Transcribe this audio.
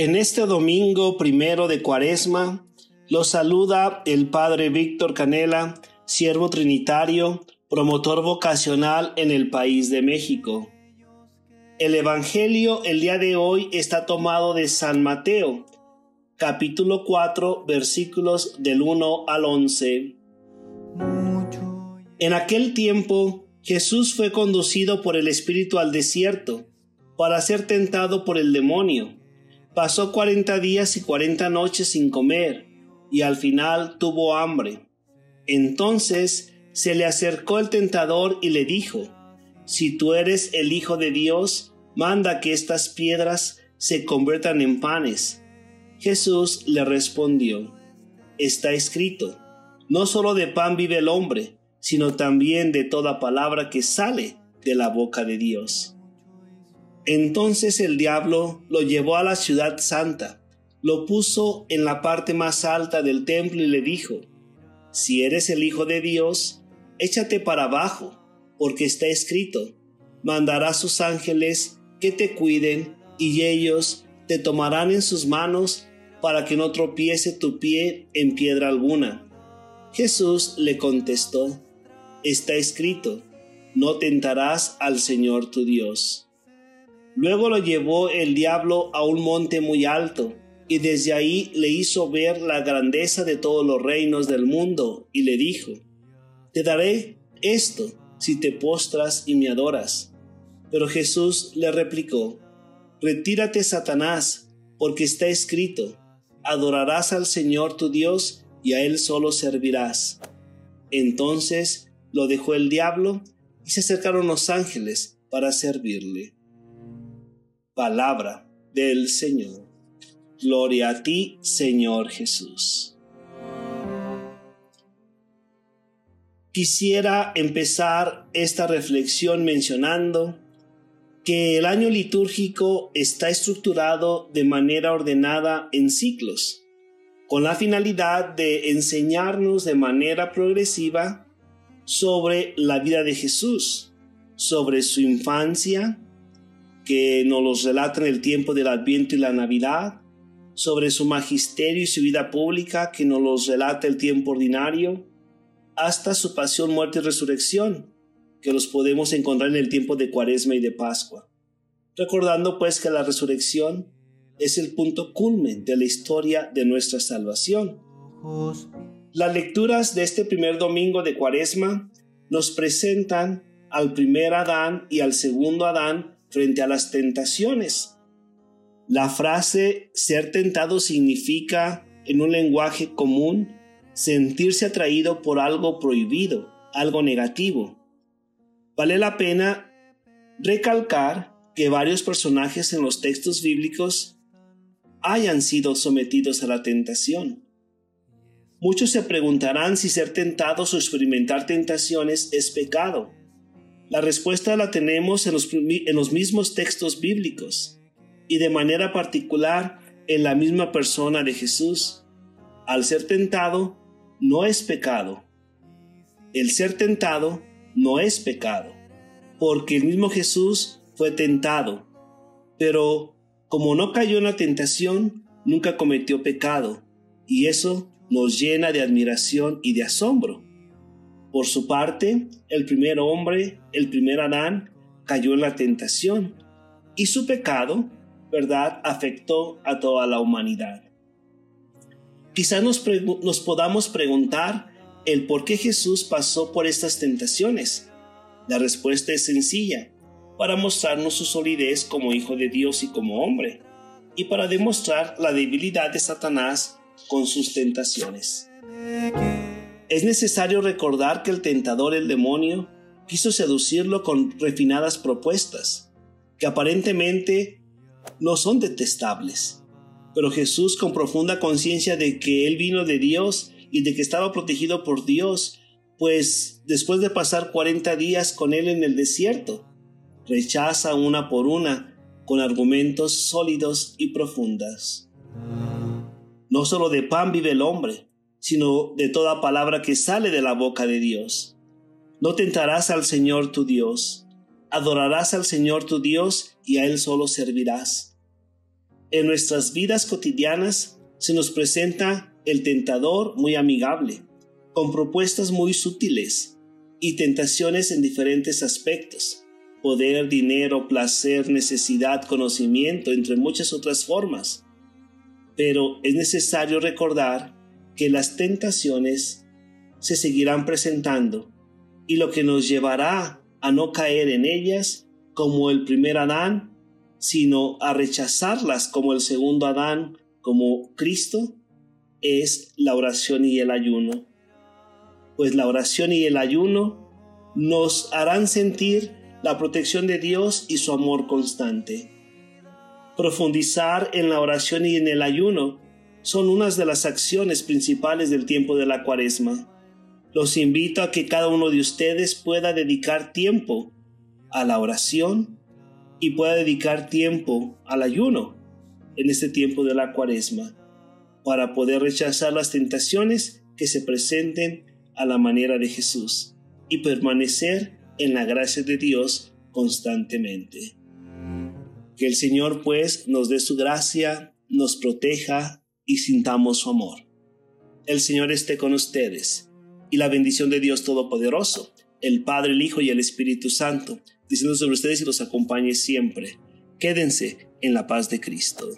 En este domingo primero de Cuaresma, los saluda el Padre Víctor Canela, siervo trinitario, promotor vocacional en el país de México. El Evangelio el día de hoy está tomado de San Mateo, capítulo 4, versículos del 1 al 11. En aquel tiempo, Jesús fue conducido por el Espíritu al desierto para ser tentado por el demonio Pasó cuarenta días y cuarenta noches sin comer, y al final tuvo hambre. Entonces se le acercó el tentador y le dijo, Si tú eres el Hijo de Dios, manda que estas piedras se conviertan en panes. Jesús le respondió, Está escrito, no solo de pan vive el hombre, sino también de toda palabra que sale de la boca de Dios. Entonces el diablo lo llevó a la ciudad santa, lo puso en la parte más alta del templo y le dijo, Si eres el Hijo de Dios, échate para abajo, porque está escrito, mandará a sus ángeles que te cuiden y ellos te tomarán en sus manos para que no tropiece tu pie en piedra alguna. Jesús le contestó, Está escrito, no tentarás al Señor tu Dios. Luego lo llevó el diablo a un monte muy alto, y desde ahí le hizo ver la grandeza de todos los reinos del mundo, y le dijo, Te daré esto si te postras y me adoras. Pero Jesús le replicó, Retírate, Satanás, porque está escrito, Adorarás al Señor tu Dios, y a Él solo servirás. Entonces lo dejó el diablo, y se acercaron los ángeles para servirle. Palabra del Señor. Gloria a ti, Señor Jesús. Quisiera empezar esta reflexión mencionando que el año litúrgico está estructurado de manera ordenada en ciclos, con la finalidad de enseñarnos de manera progresiva sobre la vida de Jesús, sobre su infancia, que nos los relatan el tiempo del Adviento y la Navidad, sobre su magisterio y su vida pública que nos los relata el tiempo ordinario, hasta su pasión, muerte y resurrección, que los podemos encontrar en el tiempo de Cuaresma y de Pascua. Recordando pues que la resurrección es el punto culmen de la historia de nuestra salvación. Las lecturas de este primer domingo de Cuaresma nos presentan al primer Adán y al segundo Adán frente a las tentaciones. La frase ser tentado significa, en un lenguaje común, sentirse atraído por algo prohibido, algo negativo. Vale la pena recalcar que varios personajes en los textos bíblicos hayan sido sometidos a la tentación. Muchos se preguntarán si ser tentados o experimentar tentaciones es pecado. La respuesta la tenemos en los, en los mismos textos bíblicos y de manera particular en la misma persona de Jesús. Al ser tentado, no es pecado. El ser tentado no es pecado, porque el mismo Jesús fue tentado, pero como no cayó en la tentación, nunca cometió pecado, y eso nos llena de admiración y de asombro. Por su parte, el primer hombre, el primer Adán, cayó en la tentación y su pecado, ¿verdad?, afectó a toda la humanidad. Quizás nos, nos podamos preguntar el por qué Jesús pasó por estas tentaciones. La respuesta es sencilla, para mostrarnos su solidez como hijo de Dios y como hombre, y para demostrar la debilidad de Satanás con sus tentaciones. Es necesario recordar que el tentador, el demonio, quiso seducirlo con refinadas propuestas, que aparentemente no son detestables. Pero Jesús, con profunda conciencia de que Él vino de Dios y de que estaba protegido por Dios, pues después de pasar 40 días con Él en el desierto, rechaza una por una con argumentos sólidos y profundas. No solo de pan vive el hombre, sino de toda palabra que sale de la boca de Dios. No tentarás al Señor tu Dios, adorarás al Señor tu Dios y a Él solo servirás. en nuestras vidas cotidianas se nos presenta el tentador muy amigable, con propuestas muy sutiles y tentaciones en diferentes aspectos, poder, dinero, placer, necesidad, conocimiento, entre muchas otras formas. Pero es necesario recordar que las tentaciones se seguirán presentando y lo que nos llevará a no caer en ellas como el primer Adán, sino a rechazarlas como el segundo Adán, como Cristo, es la oración y el ayuno. Pues la oración y el ayuno nos harán sentir la protección de Dios y su amor constante. Profundizar en la oración y en el ayuno son unas de las acciones principales del tiempo de la cuaresma. Los invito a que cada uno de ustedes pueda dedicar tiempo a la oración y pueda dedicar tiempo al ayuno en este tiempo de la cuaresma para poder rechazar las tentaciones que se presenten a la manera de Jesús y permanecer en la gracia de Dios constantemente. Que el Señor pues nos dé su gracia, nos proteja y sintamos su amor. El Señor esté con ustedes y la bendición de Dios Todopoderoso, el Padre, el Hijo y el Espíritu Santo, diciendo sobre ustedes y los acompañe siempre. Quédense en la paz de Cristo.